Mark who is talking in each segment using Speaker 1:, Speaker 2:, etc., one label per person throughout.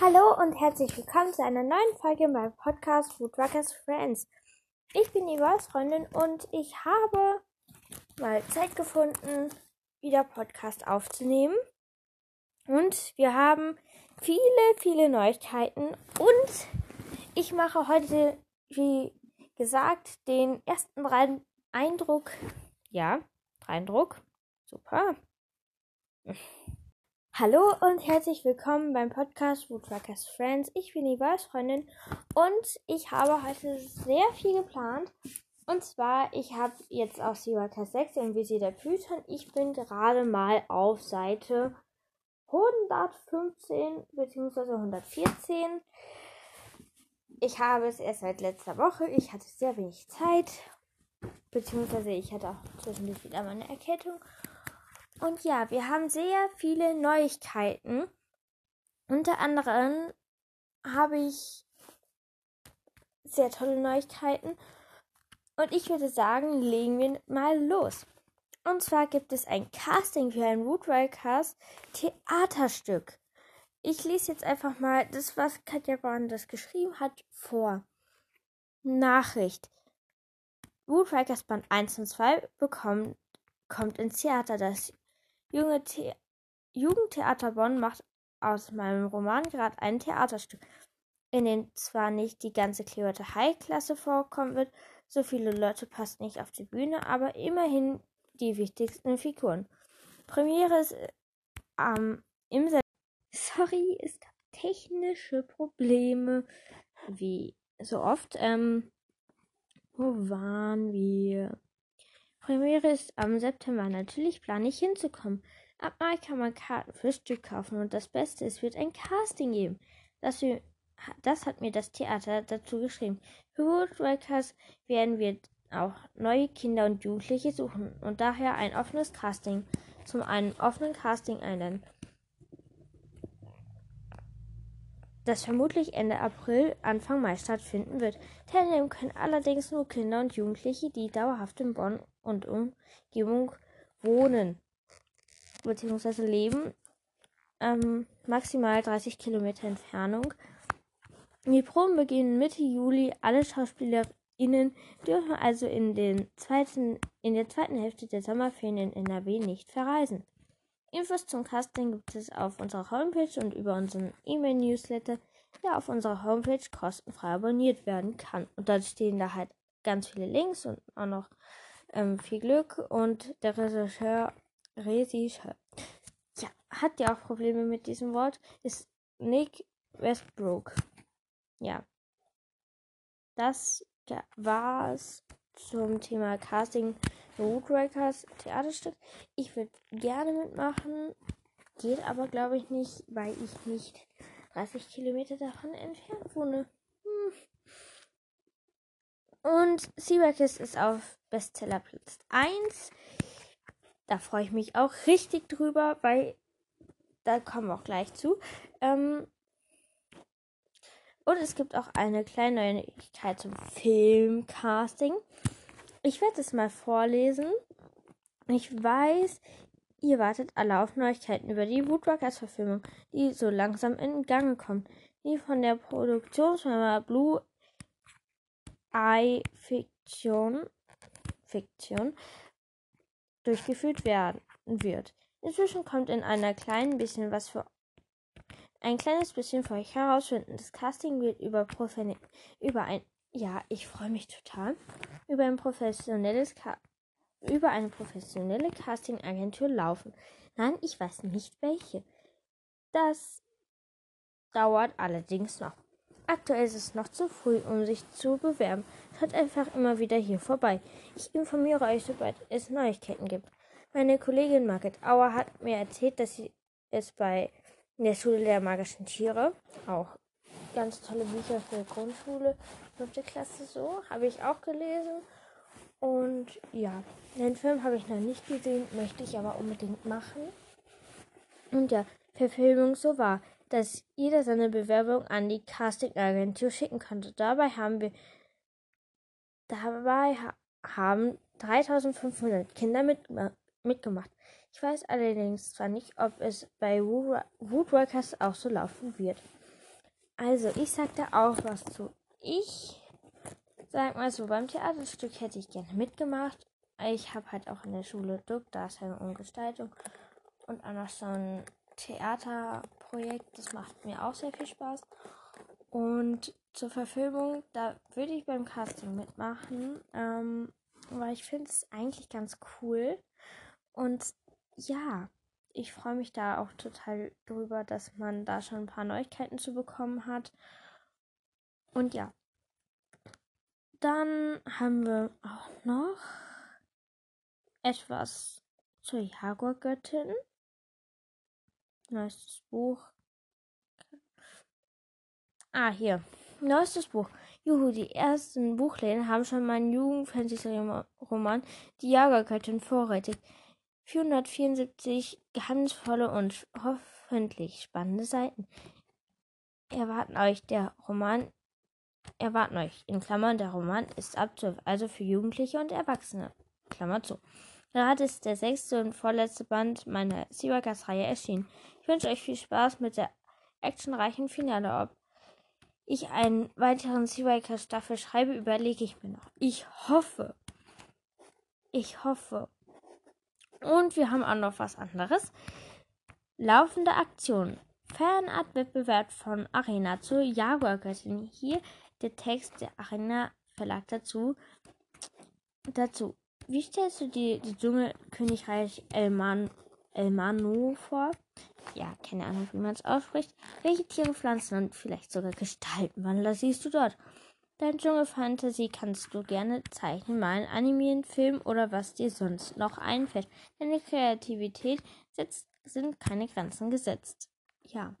Speaker 1: Hallo und herzlich willkommen zu einer neuen Folge meinem Podcast Woodruckers Friends. Ich bin Iva's Freundin und ich habe mal Zeit gefunden, wieder Podcast aufzunehmen. Und wir haben viele, viele Neuigkeiten und ich mache heute, wie gesagt, den ersten Eindruck. Ja, Eindruck. Super. Hallo und herzlich willkommen beim Podcast Woodruckers Friends. Ich bin die Freundin und ich habe heute sehr viel geplant. Und zwar, ich habe jetzt aus Seaworkers 6 im Visier der Python. Ich bin gerade mal auf Seite 115 bzw. 114. Ich habe es erst seit letzter Woche. Ich hatte sehr wenig Zeit. Beziehungsweise ich hatte auch zwischendurch wieder meine Erkältung. Und ja, wir haben sehr viele Neuigkeiten. Unter anderem habe ich sehr tolle Neuigkeiten. Und ich würde sagen, legen wir mal los. Und zwar gibt es ein Casting für ein Woodwalkers Theaterstück. Ich lese jetzt einfach mal das, was Katja Braun das geschrieben hat, vor. Nachricht. Woodwalkers Band 1 und 2 bekommt, kommt ins Theater. Das Jugendtheater Bonn macht aus meinem Roman gerade ein Theaterstück, in dem zwar nicht die ganze Clearwater High Klasse vorkommen wird, so viele Leute passen nicht auf die Bühne, aber immerhin die wichtigsten Figuren. Premiere ist ähm, im September. Sorry, es gab technische Probleme, wie so oft. Ähm, wo waren wir? Premiere ist am September. Natürlich plane ich hinzukommen. Ab Mai kann man Karten fürs Stück kaufen und das Beste, es wird ein Casting geben. Das, wir, das hat mir das Theater dazu geschrieben. Für Woodworkers werden wir auch neue Kinder und Jugendliche suchen und daher ein offenes Casting zum einen offenen Casting einladen. Das vermutlich Ende April, Anfang Mai stattfinden wird. Teilnehmen können allerdings nur Kinder und Jugendliche, die dauerhaft in Bonn und Umgebung wohnen bzw. leben, ähm, maximal 30 Kilometer Entfernung. Die Proben beginnen Mitte Juli. Alle SchauspielerInnen dürfen also in, den zweiten, in der zweiten Hälfte der Sommerferien in NRW nicht verreisen. Infos zum Casting gibt es auf unserer Homepage und über unseren E-Mail-Newsletter, der auf unserer Homepage kostenfrei abonniert werden kann. Und dort stehen da halt ganz viele Links und auch noch ähm, viel Glück. Und der Regisseur, Regisseur, ja, hat ja auch Probleme mit diesem Wort, ist Nick Westbrook. Ja. Das war's zum Thema Casting Roadrakers Theaterstück. Ich würde gerne mitmachen, geht aber glaube ich nicht, weil ich nicht 30 Kilometer davon entfernt wohne. Hm. Und Seabackis ist auf Bestsellerplatz 1. Da freue ich mich auch richtig drüber, weil da kommen wir auch gleich zu. Ähm, und es gibt auch eine kleine Neuigkeit zum Filmcasting. Ich werde es mal vorlesen. Ich weiß, ihr wartet alle auf Neuigkeiten über die Woodwalkers Verfilmung, die so langsam in Gang kommt, die von der Produktionsfirma Blue Eye Fiction, Fiction durchgeführt werden wird. Inzwischen kommt in einer kleinen bisschen was für ein kleines bisschen für euch herausfinden. Das Casting wird über, Profen über ein ja, ich freue mich total über ein professionelles Ka über eine professionelle Casting-Agentur laufen. Nein, ich weiß nicht welche. Das dauert allerdings noch. Aktuell ist es noch zu früh, um sich zu bewerben. Schaut einfach immer wieder hier vorbei. Ich informiere euch, sobald es Neuigkeiten gibt. Meine Kollegin Margit Auer hat mir erzählt, dass sie es bei der Schule der magischen Tiere auch ganz tolle Bücher für Grundschule, fünfte Klasse so, habe ich auch gelesen. Und ja, den Film habe ich noch nicht gesehen, möchte ich aber unbedingt machen. Und ja, Verfilmung so war, dass jeder seine Bewerbung an die Casting-Agentur schicken konnte. Dabei haben wir dabei ha haben 3500 Kinder mit, mitgemacht. Ich weiß allerdings zwar nicht, ob es bei Woodworkers auch so laufen wird. Also, ich sag da auch was zu. Ich sag mal so, beim Theaterstück hätte ich gerne mitgemacht. Ich habe halt auch in der Schule Duck, Darstellung und Gestaltung und auch noch so ein Theaterprojekt. Das macht mir auch sehr viel Spaß. Und zur Verfilmung, da würde ich beim Casting mitmachen, ähm, weil ich finde es eigentlich ganz cool. Und ja, ich freue mich da auch total drüber, dass man da schon ein paar Neuigkeiten zu bekommen hat. Und ja, dann haben wir auch noch etwas zur Jaguar-Göttin. Neuestes Buch. Ah, hier. Neuestes Buch. Juhu, die ersten Buchläden haben schon meinen Jugend-Fantasy-Roman Die Jaguar-Göttin vorrätig. 474 geheimnisvolle und hoffentlich spannende Seiten erwarten euch. Der Roman erwarten euch. In Klammern, der Roman ist ab 12, also für Jugendliche und Erwachsene. Klammer zu. Gerade ist der sechste und vorletzte Band meiner Seawalkers-Reihe erschienen. Ich wünsche euch viel Spaß mit der actionreichen Finale. Ob ich einen weiteren Seawalkers Staffel schreibe, überlege ich mir noch. Ich hoffe. Ich hoffe. Und wir haben auch noch was anderes. Laufende Aktion. Fanart-Wettbewerb von Arena zur Jaguar-Göttin. Hier der Text der Arena Verlag dazu. Dazu. Wie stellst du dir die Dschungelkönigreich Elman, Elmano vor? Ja, keine Ahnung, wie man es ausspricht. Welche Tiere, Pflanzen und vielleicht sogar Gestaltenwandler siehst du dort? Dein Dschungelfantasie kannst du gerne zeichnen, malen, animieren, filmen oder was dir sonst noch einfällt. Deine Kreativität setzt, sind keine Grenzen gesetzt. Ja.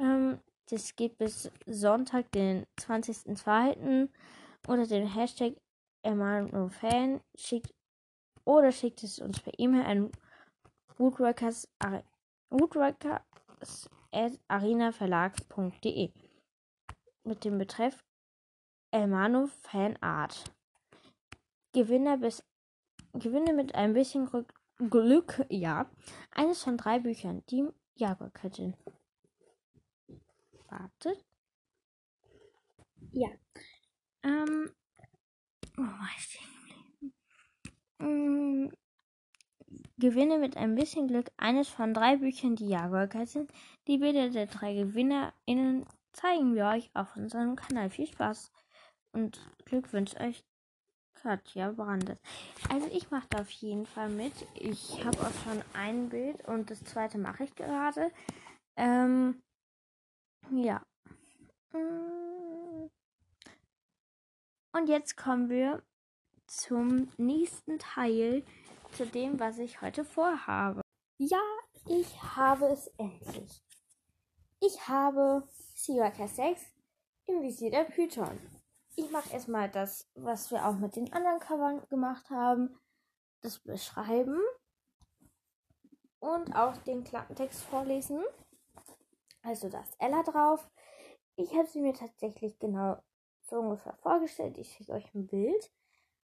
Speaker 1: Ähm, das geht bis Sonntag, den 20.02. oder den Hashtag Fan schickt oder schickt es uns per E-Mail an woodworkers, woodworkers arenaverlag.de mit dem Betreff Elmano Fanart. Gewinner bis Gewinne mit ein bisschen Glück, ja, eines von drei Büchern, die Jaguar-Göttin. Wartet. Ja. Ähm. Oh, weiß ich ähm, Gewinne mit ein bisschen Glück eines von drei Büchern, die Jaguar-Göttin. Die Bilder der drei GewinnerInnen zeigen wir euch auf unserem Kanal. Viel Spaß! Und Glück wünscht euch Katja Brandes. Also ich mache da auf jeden Fall mit. Ich habe auch schon ein Bild und das zweite mache ich gerade. Ähm, ja. Und jetzt kommen wir zum nächsten Teil, zu dem, was ich heute vorhabe. Ja, ich habe es endlich. Ich habe Seawalker 6 im Visier der Python ich mache erstmal das, was wir auch mit den anderen Covern gemacht haben. Das Beschreiben und auch den Klappentext vorlesen. Also da ist Ella drauf. Ich habe sie mir tatsächlich genau so ungefähr vorgestellt. Ich schicke euch ein Bild.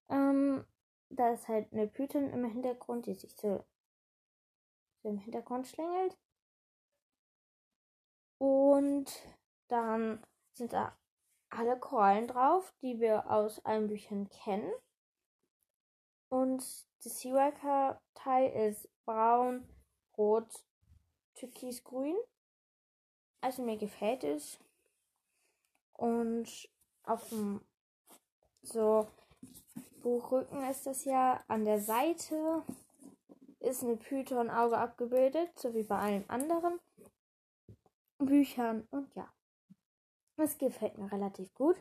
Speaker 1: Ähm, da ist halt eine Python im Hintergrund, die sich so, so im Hintergrund schlängelt. Und dann sind da alle Korallen drauf, die wir aus allen Büchern kennen. Und das Seawalker-Teil ist braun, rot, türkisgrün. Also mir gefällt es. Und auf dem so Buchrücken ist das ja an der Seite ist eine Python-Auge abgebildet, so wie bei allen anderen Büchern. Und ja. Es gefällt mir relativ gut.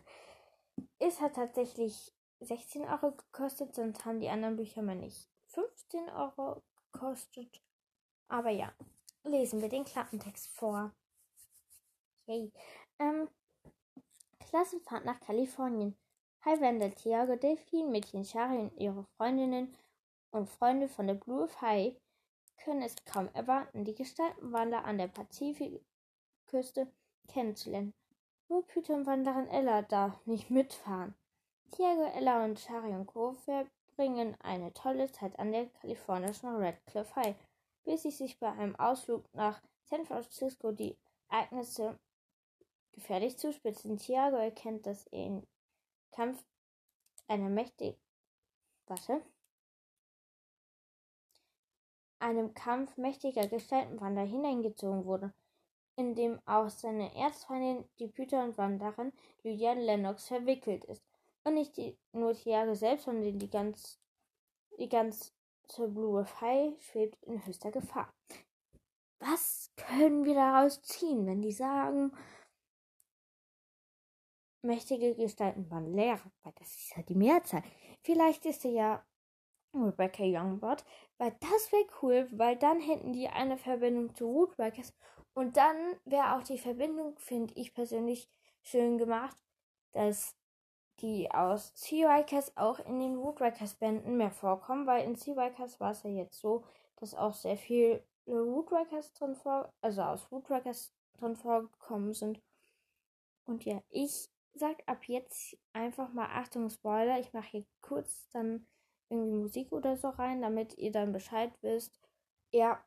Speaker 1: Es hat tatsächlich 16 Euro gekostet, sonst haben die anderen Bücher mal nicht 15 Euro gekostet. Aber ja, lesen wir den Klappentext vor. Yay. Ähm, Klassenfahrt nach Kalifornien. Hi Wendell, Thiago, Delphine, Mädchen Shari und ihre Freundinnen und Freunde von der Blue High können es kaum erwarten, die Gestaltenwander an der Pazifikküste kennenzulernen. Nur Python-Wanderin Ella darf nicht mitfahren. Tiago, Ella und Shari und Co. verbringen eine tolle Zeit an der kalifornischen Redcliffe High, bis sie sich bei einem Ausflug nach San Francisco die Ereignisse gefährlich zuspitzen. Thiago erkennt, dass er im Kampf einer mächtig warte, einem Kampf mächtiger Gestaltenwander hineingezogen wurde, in dem auch seine Erzfeindin, die Python-Wanderin Lydian Lennox verwickelt ist. Und nicht die, nur Thiago selbst, sondern die ganz, die ganze Blue Fei schwebt in höchster Gefahr. Was können wir daraus ziehen, wenn die sagen, mächtige Gestalten waren Lehrer? Weil das ist ja die Mehrzahl. Vielleicht ist er ja Rebecca Youngblood, weil das wäre cool, weil dann hätten die eine Verbindung zu Woodworkers und dann wäre auch die Verbindung, finde ich persönlich, schön gemacht, dass die aus Seawikers auch in den Woodworkers Bänden mehr vorkommen, weil in Seawikers war es ja jetzt so, dass auch sehr viele Woodworkers drin vor, also aus Woodworkers drin vorgekommen sind. Und ja, ich sag ab jetzt einfach mal Achtung Spoiler. Ich mache hier kurz dann irgendwie Musik oder so rein, damit ihr dann Bescheid wisst. Ja,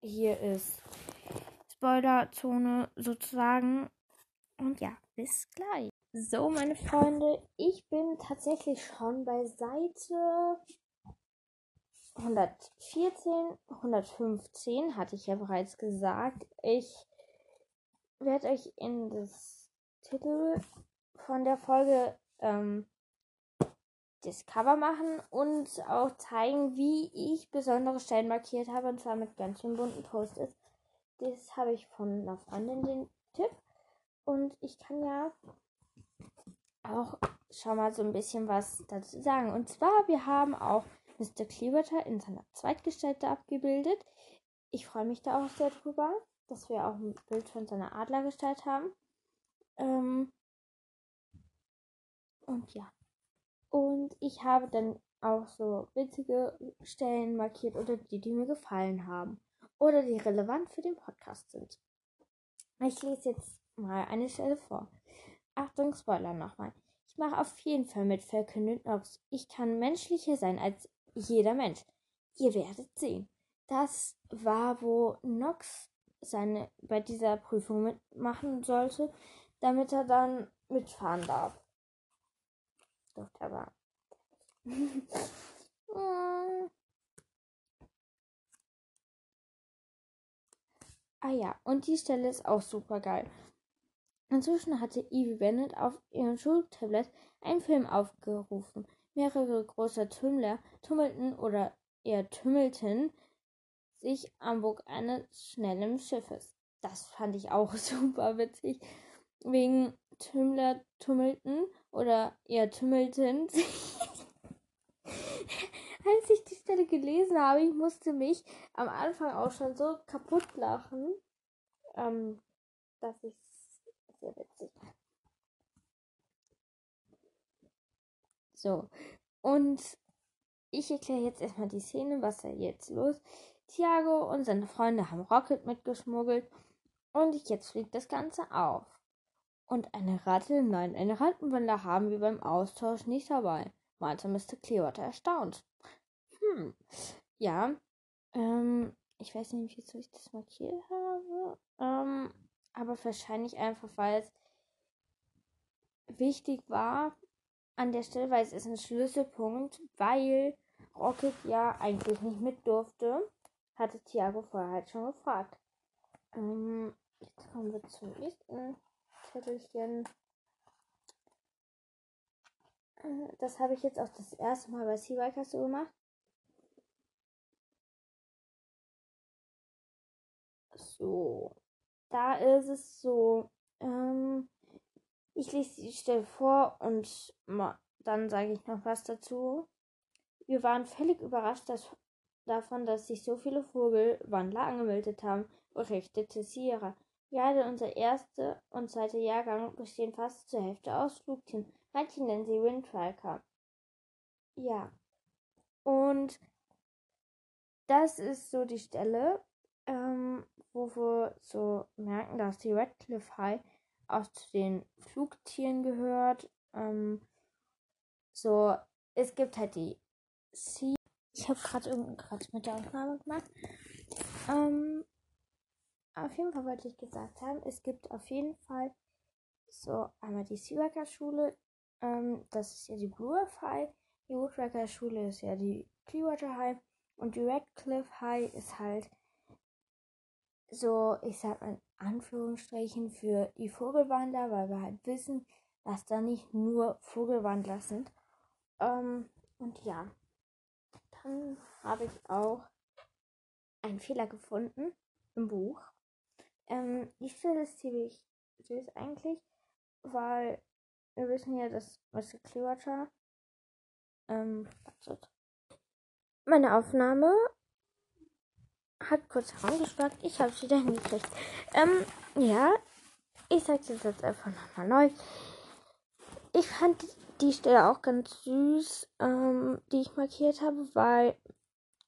Speaker 1: hier ist Spoilerzone sozusagen. Und ja, bis gleich. So, meine Freunde, ich bin tatsächlich schon bei Seite 114, 115, hatte ich ja bereits gesagt. Ich werde euch in das Titel von der Folge ähm, das Cover machen und auch zeigen, wie ich besondere Stellen markiert habe, und zwar mit ganz schön bunten Post-its. Das habe ich von einer Freundin den Tipp. Und ich kann ja auch schon mal so ein bisschen was dazu sagen. Und zwar, wir haben auch Mr. Clearwater in seiner Zweitgestalt abgebildet. Ich freue mich da auch sehr drüber, dass wir auch ein Bild von seiner Adlergestalt haben. Ähm und ja. Und ich habe dann auch so witzige Stellen markiert oder die, die mir gefallen haben. Oder die relevant für den Podcast sind. Ich lese jetzt mal eine Stelle vor. Achtung, Spoiler nochmal. Ich mache auf jeden Fall mit, verkündet Nox. Ich kann menschlicher sein als jeder Mensch. Ihr werdet sehen. Das war, wo Nox seine bei dieser Prüfung mitmachen sollte, damit er dann mitfahren darf. Durfte aber. ah ja, und die Stelle ist auch super geil. Inzwischen hatte Evie Bennett auf ihrem Schultablet einen Film aufgerufen. Mehrere große Tümmler tummelten oder eher tümmelten sich am Bug eines schnellen Schiffes. Das fand ich auch super witzig. Wegen Tümmler tummelten oder eher tümmelten sich. Als ich Stelle gelesen habe, ich musste mich am Anfang auch schon so kaputt lachen, ähm, dass ich sehr witzig. So, und ich erkläre jetzt erstmal die Szene, was da jetzt los. Thiago und seine Freunde haben Rocket mitgeschmuggelt und jetzt fliegt das Ganze auf. Und eine Ratte, nein, eine Rattenwelle haben wir beim Austausch nicht dabei, meinte Mr. Clearwater erstaunt. Hm, ja, ähm, ich weiß nicht, wieso ich das markiert habe. Ähm, aber wahrscheinlich einfach, weil es wichtig war an der Stelle, weil es ist ein Schlüsselpunkt, weil Rocket ja eigentlich nicht mit durfte, hatte Thiago vorher halt schon gefragt. Ähm, jetzt kommen wir zum nächsten Zettelchen. Äh, das habe ich jetzt auch das erste Mal bei Seabikers so gemacht. So da ist es so, ähm, ich lese die Stelle vor und dann sage ich noch was dazu. Wir waren völlig überrascht dass, davon, dass sich so viele Vogelwandler angemeldet haben, berichtete Sierra. Gerade unser erster und zweiter Jahrgang bestehen fast zur Hälfte aus Flugtieren. Manche nennen sie Windfalker. Ja. Und das ist so die Stelle, ähm, wo wir so merken, dass die Redcliffe High auch zu den Flugtieren gehört. Ähm, so, es gibt halt die Sea. Ich habe gerade irgendwas mit der Aufnahme gemacht. Ähm, auf jeden Fall wollte ich gesagt haben, es gibt auf jeden Fall so einmal die Seawacker Schule, ähm, das ist ja die Blue Earth High, die Woodwacker Schule ist ja die Clearwater High und die Redcliffe High ist halt so, ich sag mal in Anführungsstrichen für die Vogelwandler, weil wir halt wissen, dass da nicht nur Vogelwandler sind. Ähm, und ja, dann habe ich auch einen Fehler gefunden im Buch. Ähm, die Stelle ist ziemlich süß eigentlich, weil wir wissen ja, dass Mr. Clearwater ähm. Meine Aufnahme hat kurz herangestockt. Ich habe es wieder hingekriegt. Ähm, ja, ich sage es jetzt einfach nochmal neu. Ich fand die Stelle auch ganz süß, ähm, die ich markiert habe, weil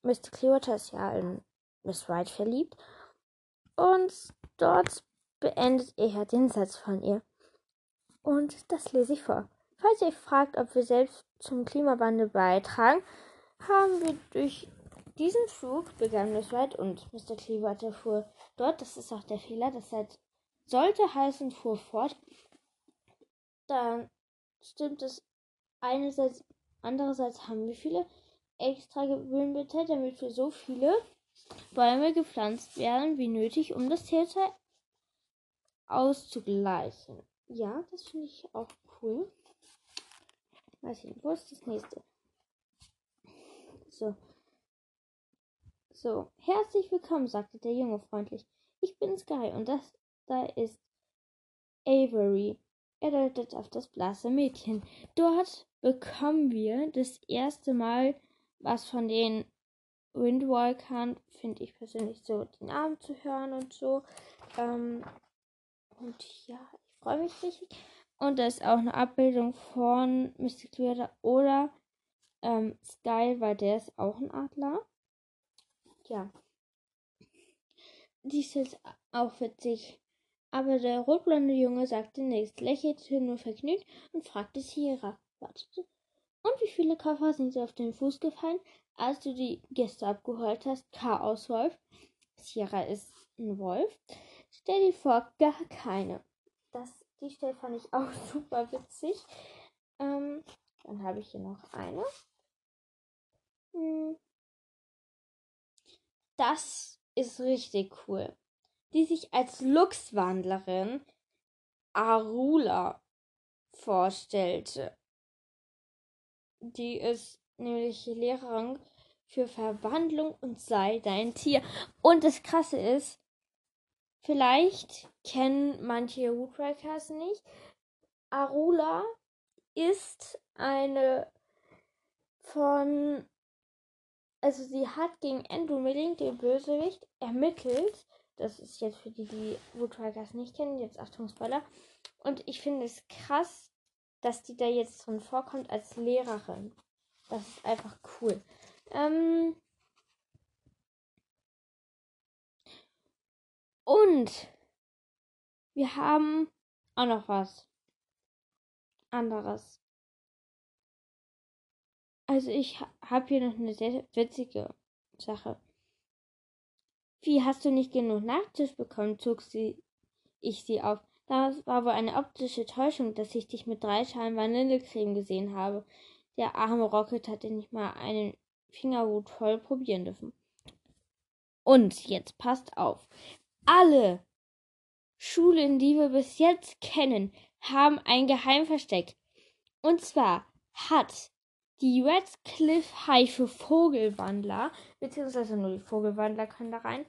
Speaker 1: Mr. Clearwater ist ja in Miss White verliebt. Und dort beendet er den Satz von ihr. Und das lese ich vor. Falls ihr fragt, ob wir selbst zum Klimawandel beitragen, haben wir durch diesen Flug begann Miss White und Mr. Clearwater fuhr dort, das ist auch der Fehler, das halt sollte heißen, fuhr fort. Dann stimmt es einerseits, andererseits haben wir viele extra Gewöhnmittel, damit wir so viele Bäume gepflanzt werden wie nötig, um das CO2 auszugleichen. Ja, das finde ich auch cool. Wo ist das nächste? So. So, herzlich willkommen, sagte der Junge freundlich. Ich bin Sky und das da ist Avery. Er deutet auf das blasse Mädchen. Dort bekommen wir das erste Mal was von den Windwalkern, finde ich persönlich so, die Namen zu hören und so. Ähm, und ja, ich freue mich richtig. Und da ist auch eine Abbildung von Mr. Clear oder ähm, Sky, weil der ist auch ein Adler. Ja. Die ist auch witzig. Aber der rotblonde Junge sagte nichts, lächelte nur vergnügt und fragte Sierra. Wartete. Und wie viele Koffer sind dir auf den Fuß gefallen, als du die Gäste abgeholt hast? Chaos Wolf. Sierra ist ein Wolf. Stell dir vor, gar keine. Das, die Stelle fand ich auch super witzig. Ähm, dann habe ich hier noch eine. Hm. Das ist richtig cool. Die sich als Luchswandlerin Arula vorstellte. Die ist nämlich Lehrerin für Verwandlung und sei dein Tier. Und das Krasse ist, vielleicht kennen manche Woodrakers nicht. Arula ist eine von also sie hat gegen Andrew Milling, den Bösewicht, ermittelt. Das ist jetzt für die, die Woodrakers nicht kennen, jetzt Achtung Spoiler. Und ich finde es krass, dass die da jetzt drin vorkommt als Lehrerin. Das ist einfach cool. Ähm und wir haben auch noch was anderes. Also ich habe hier noch eine sehr witzige Sache. Wie hast du nicht genug Nachtisch bekommen? zog sie ich sie auf. Das war wohl eine optische Täuschung, dass ich dich mit drei Schalen Vanillecreme gesehen habe. Der arme Rocket hatte nicht mal einen Fingerhut voll probieren dürfen. Und jetzt passt auf. Alle Schulen, die wir bis jetzt kennen, haben ein Geheimversteck. Und zwar hat die Redcliffe für Vogelwandler, beziehungsweise nur die Vogelwandler können da rein,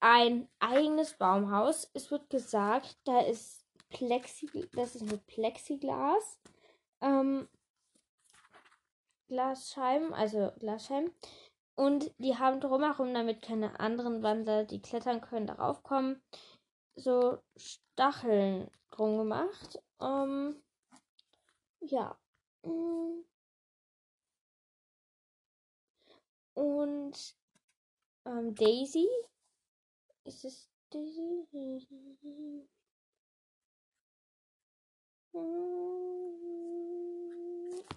Speaker 1: ein eigenes Baumhaus. Es wird gesagt, da ist Plexi, das ist mit Plexiglas, ähm, Glasscheiben, also Glasscheiben. Und die haben drumherum, damit keine anderen Wandler, die klettern können, darauf kommen, so Stacheln drum gemacht. Ähm, ja. Und ähm, Daisy. Ist es Daisy? Hm,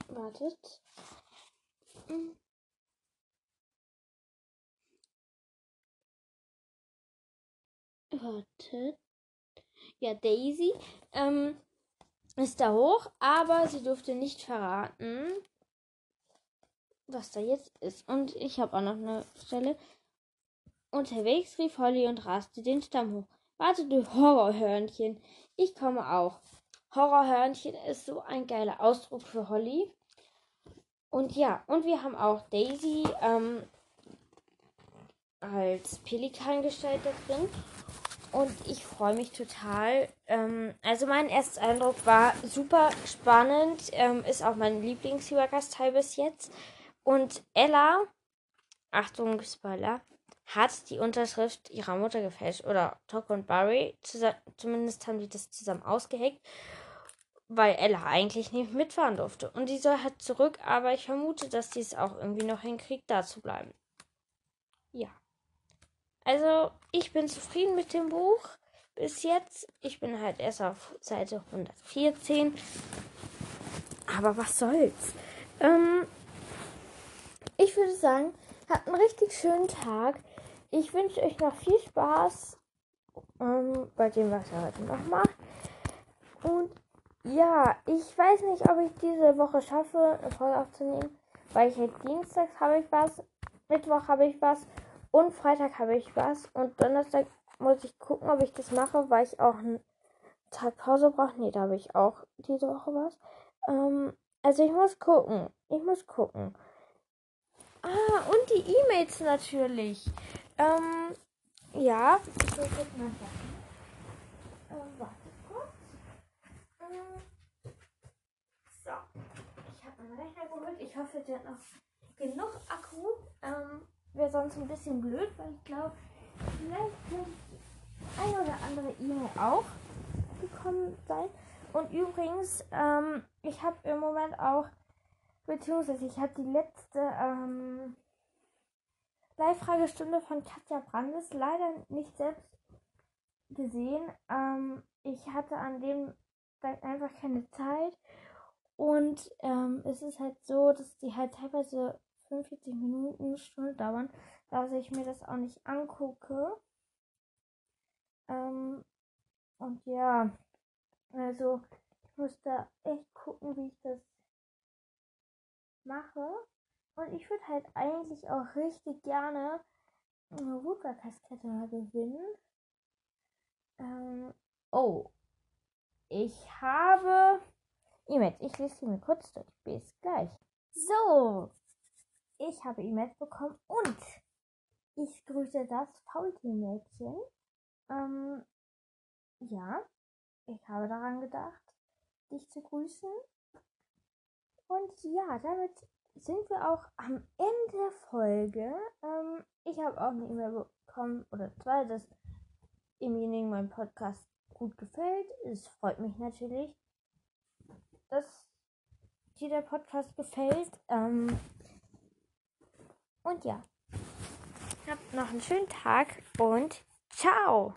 Speaker 1: wartet. Hm. Wartet. ja, Daisy ähm, ist da hoch, aber sie durfte nicht verraten, was da jetzt ist. Und ich habe auch noch eine Stelle. Unterwegs rief Holly und raste den Stamm hoch. Warte, du Horrorhörnchen. Ich komme auch. Horrorhörnchen ist so ein geiler Ausdruck für Holly. Und ja, und wir haben auch Daisy ähm, als Pelikan-Gestalt da drin. Und ich freue mich total. Ähm, also mein erster Eindruck war super spannend. Ähm, ist auch mein Lieblings-Übergastteil bis jetzt. Und Ella, Achtung, Spoiler, hat die Unterschrift ihrer Mutter gefälscht. Oder Tok und Barry. Zumindest haben die das zusammen ausgeheckt. Weil Ella eigentlich nicht mitfahren durfte. Und die soll halt zurück, aber ich vermute, dass die es auch irgendwie noch hinkriegt, da zu bleiben. Ja. Also, ich bin zufrieden mit dem Buch bis jetzt. Ich bin halt erst auf Seite 114. Aber was soll's? Ähm, ich würde sagen, habt einen richtig schönen Tag. Ich wünsche euch noch viel Spaß ähm, bei dem, was ihr heute noch macht. Und ja, ich weiß nicht, ob ich diese Woche schaffe, eine Folge aufzunehmen, weil ich halt Dienstags habe ich was, Mittwoch habe ich was und Freitag habe ich was. Und Donnerstag muss ich gucken, ob ich das mache, weil ich auch einen Tag Pause brauche. Nee, da habe ich auch diese Woche was. Ähm, also ich muss gucken. Ich muss gucken. Ah, und die E-Mails natürlich. Ähm, ja. Ich will jetzt mal. Ähm, warte kurz. Ähm, so. Ich habe meinen Rechner geholt. Ich hoffe, der hat noch genug Akku. Ähm, wäre sonst ein bisschen blöd, weil ich glaube, vielleicht könnte eine oder andere E-Mail auch gekommen sein. Und übrigens, ähm, ich habe im Moment auch, beziehungsweise ich habe die letzte ähm, Live-Fragestunde von Katja Brandes leider nicht selbst gesehen. Ähm, ich hatte an dem Tag einfach keine Zeit. Und ähm, es ist halt so, dass die halt teilweise 45 Minuten, eine Stunde dauern, dass ich mir das auch nicht angucke. Ähm, und ja, also ich muss da echt gucken, wie ich das mache. Und ich würde halt eigentlich auch richtig gerne eine Ruka-Kaskette mal gewinnen. Ähm, oh. Ich habe E-Mails. Ich lese sie mir kurz durch. Bis gleich. So, ich habe E-Mails bekommen und ich grüße das Faultiermädchen. Ähm, ja, ich habe daran gedacht, dich zu grüßen. Und ja, damit sind wir auch am Ende der Folge. Ähm, ich habe auch eine E-Mail bekommen, oder zwei, dass demjenigen mein Podcast gut gefällt. Es freut mich natürlich, dass dir der Podcast gefällt. Ähm, und ja, habt noch einen schönen Tag und ciao!